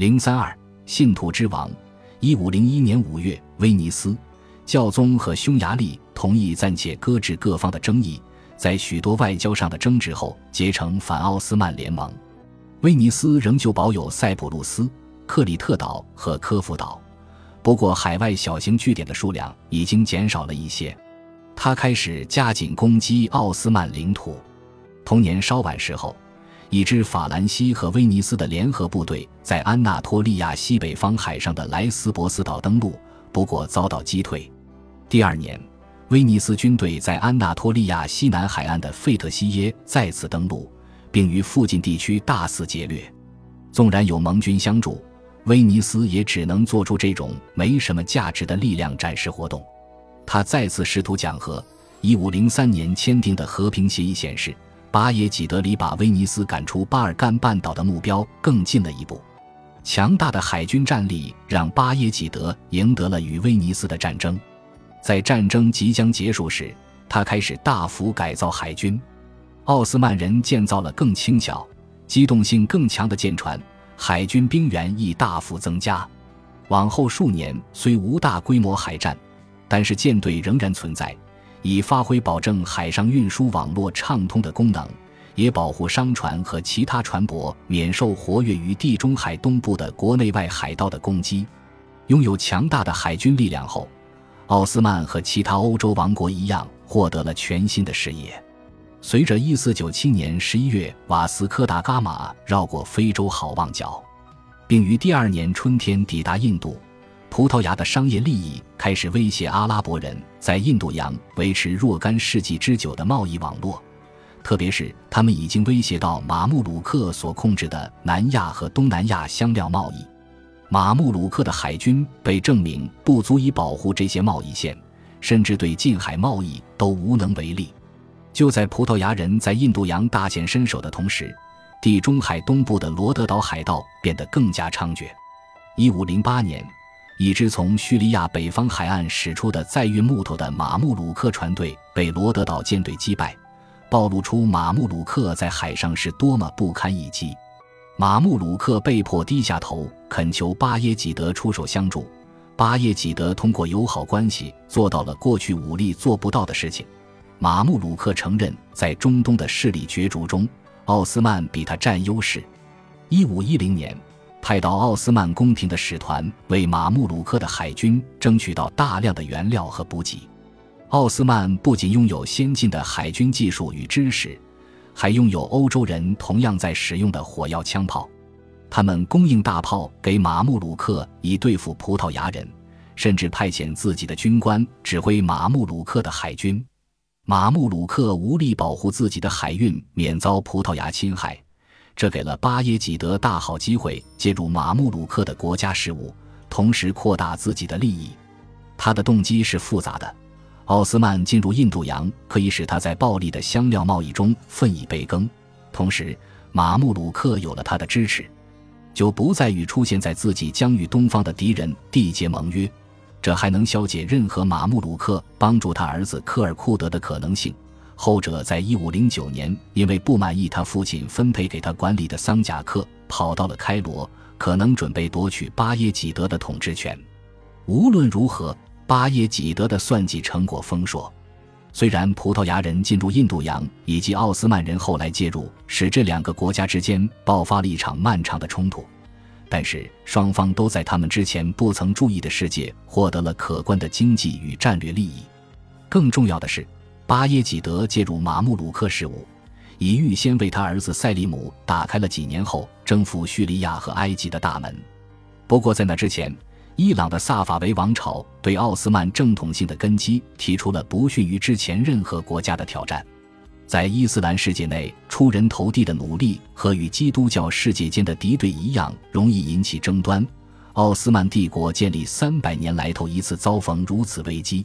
零三二，信徒之王。一五零一年五月，威尼斯教宗和匈牙利同意暂且搁置各方的争议，在许多外交上的争执后，结成反奥斯曼联盟。威尼斯仍旧保有塞浦路斯、克里特岛和科孚岛，不过海外小型据点的数量已经减少了一些。他开始加紧攻击奥斯曼领土。同年稍晚时候。以致法兰西和威尼斯的联合部队在安纳托利亚西北方海上的莱斯博斯岛登陆，不过遭到击退。第二年，威尼斯军队在安纳托利亚西南海岸的费特西耶再次登陆，并于附近地区大肆劫掠。纵然有盟军相助，威尼斯也只能做出这种没什么价值的力量展示活动。他再次试图讲和。一五零三年签订的和平协议显示。巴耶济德离把威尼斯赶出巴尔干半岛的目标更近了一步。强大的海军战力让巴耶济德赢得了与威尼斯的战争。在战争即将结束时，他开始大幅改造海军。奥斯曼人建造了更轻巧、机动性更强的舰船，海军兵员亦大幅增加。往后数年虽无大规模海战，但是舰队仍然存在。以发挥保证海上运输网络畅通的功能，也保护商船和其他船舶免受活跃于地中海东部的国内外海盗的攻击。拥有强大的海军力量后，奥斯曼和其他欧洲王国一样获得了全新的视野。随着1497年11月瓦斯科达伽马绕过非洲好望角，并于第二年春天抵达印度。葡萄牙的商业利益开始威胁阿拉伯人在印度洋维持若干世纪之久的贸易网络，特别是他们已经威胁到马穆鲁克所控制的南亚和东南亚香料贸易。马穆鲁克的海军被证明不足以保护这些贸易线，甚至对近海贸易都无能为力。就在葡萄牙人在印度洋大显身手的同时，地中海东部的罗德岛海盗变得更加猖獗。一五零八年。一支从叙利亚北方海岸驶出的载运木头的马穆鲁克船队被罗德岛舰队击败，暴露出马穆鲁克在海上是多么不堪一击。马穆鲁克被迫低下头，恳求巴耶济德出手相助。巴耶济德通过友好关系做到了过去武力做不到的事情。马穆鲁克承认，在中东的势力角逐中，奥斯曼比他占优势。一五一零年。派到奥斯曼宫廷的使团为马穆鲁克的海军争取到大量的原料和补给。奥斯曼不仅拥有先进的海军技术与知识，还拥有欧洲人同样在使用的火药枪炮。他们供应大炮给马穆鲁克以对付葡萄牙人，甚至派遣自己的军官指挥马穆鲁克的海军。马穆鲁克无力保护自己的海运免遭葡萄牙侵害。这给了巴耶济德大好机会，介入马穆鲁克的国家事务，同时扩大自己的利益。他的动机是复杂的。奥斯曼进入印度洋，可以使他在暴利的香料贸易中分一杯羹；同时，马穆鲁克有了他的支持，就不再与出现在自己疆域东方的敌人缔结盟约。这还能消解任何马穆鲁克帮助他儿子科尔库德的可能性。后者在一五零九年，因为不满意他父亲分配给他管理的桑贾克，跑到了开罗，可能准备夺取巴耶济德的统治权。无论如何，巴耶济德的算计成果丰硕。虽然葡萄牙人进入印度洋，以及奥斯曼人后来介入，使这两个国家之间爆发了一场漫长的冲突，但是双方都在他们之前不曾注意的世界获得了可观的经济与战略利益。更重要的是。巴耶济德介入马穆鲁克事务，已预先为他儿子塞利姆打开了几年后征服叙利亚和埃及的大门。不过，在那之前，伊朗的萨法维王朝对奥斯曼正统性的根基提出了不逊于之前任何国家的挑战。在伊斯兰世界内出人头地的努力和与基督教世界间的敌对一样，容易引起争端。奥斯曼帝国建立三百年来头一次遭逢如此危机。